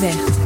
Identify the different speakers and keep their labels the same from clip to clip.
Speaker 1: Musique,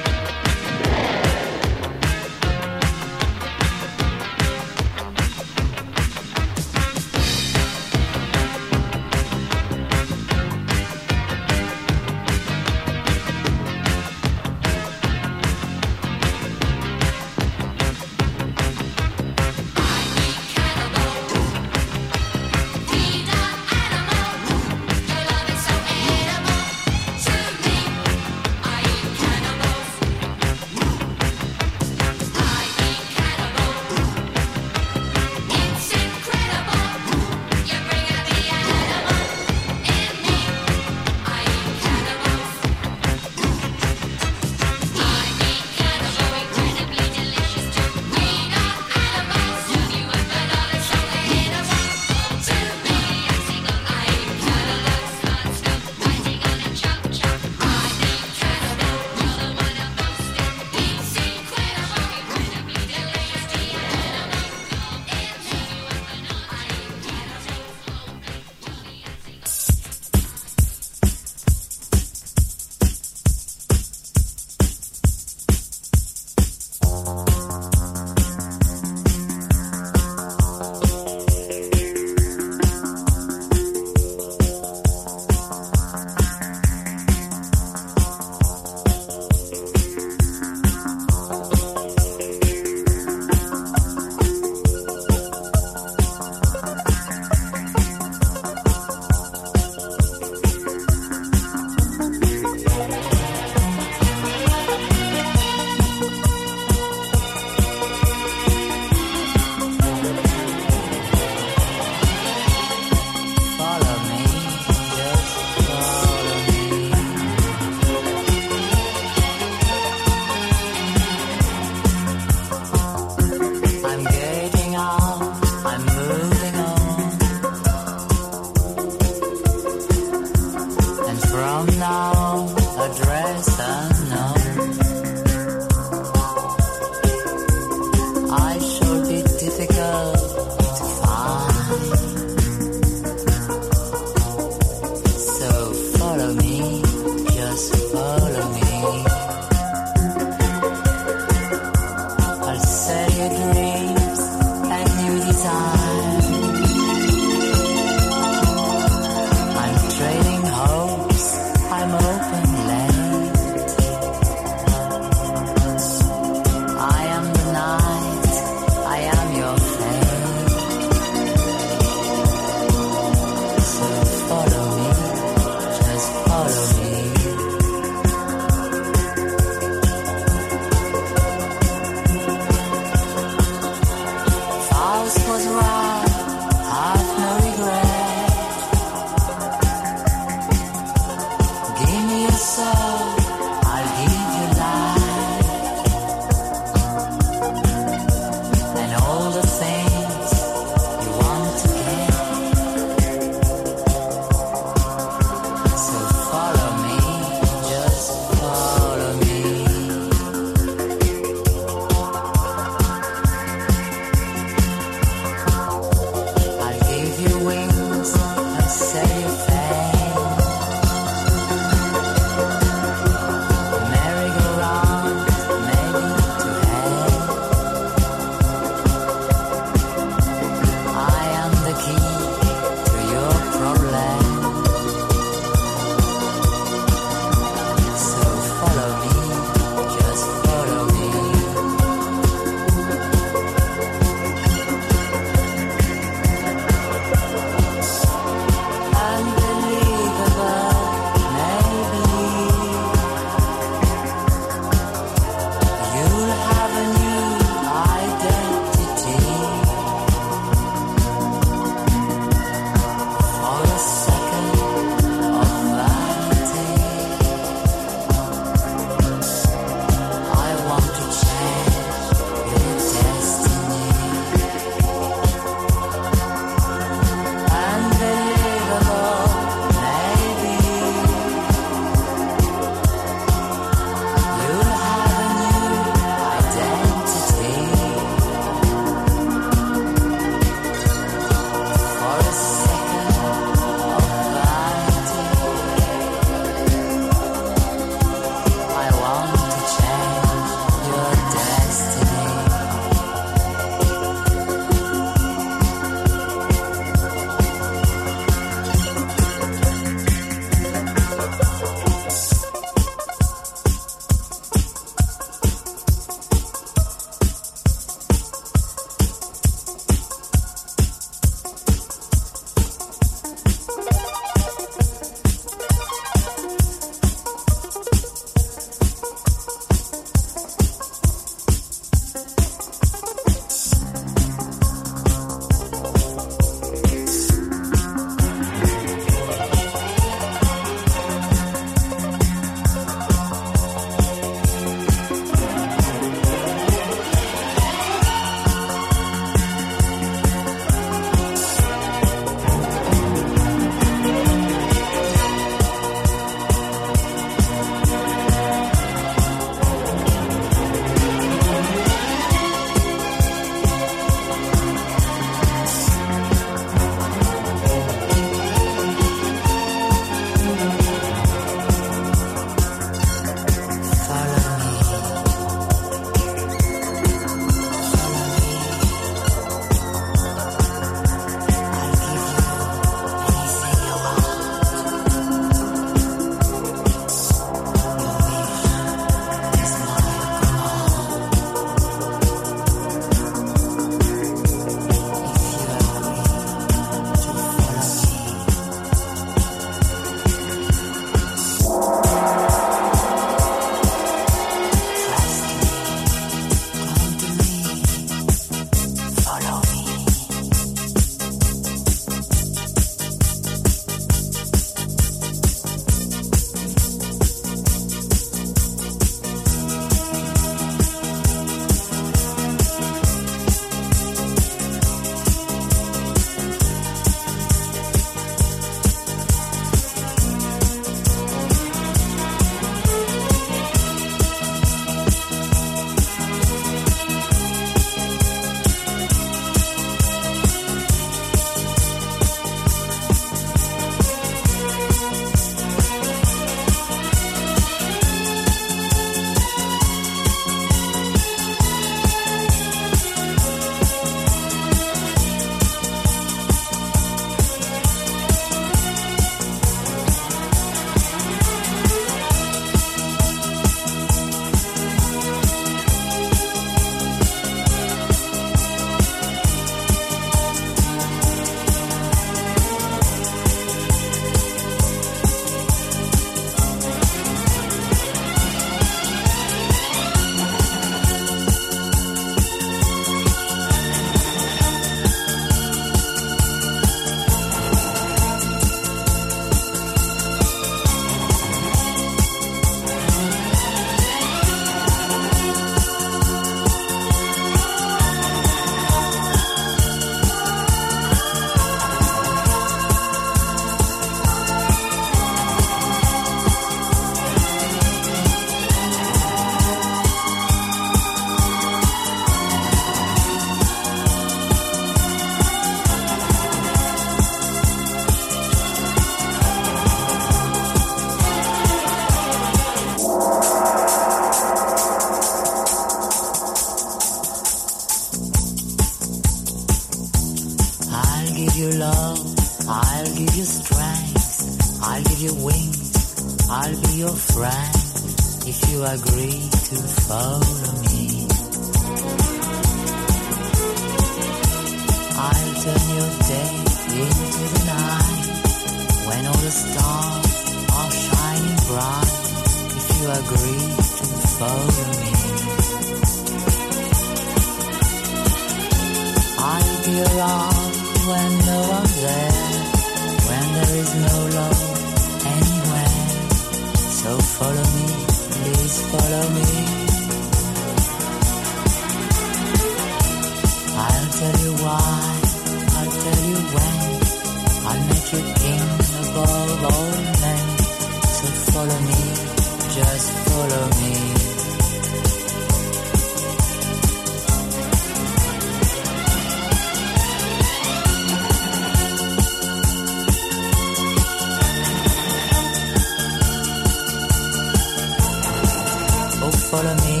Speaker 2: follow me,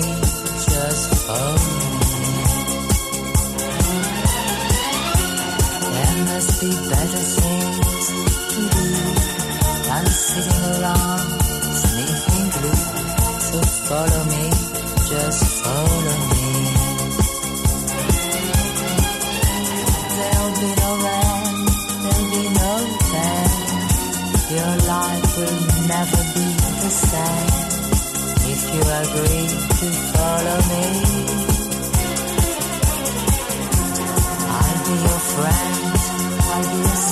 Speaker 2: just follow me. There must be better things to do than sitting around sneaking glue. So follow me, just follow me. There'll be no rain, there'll be no pain. Your life will never be the same you agree to follow me. I'll be your friend, I'll be your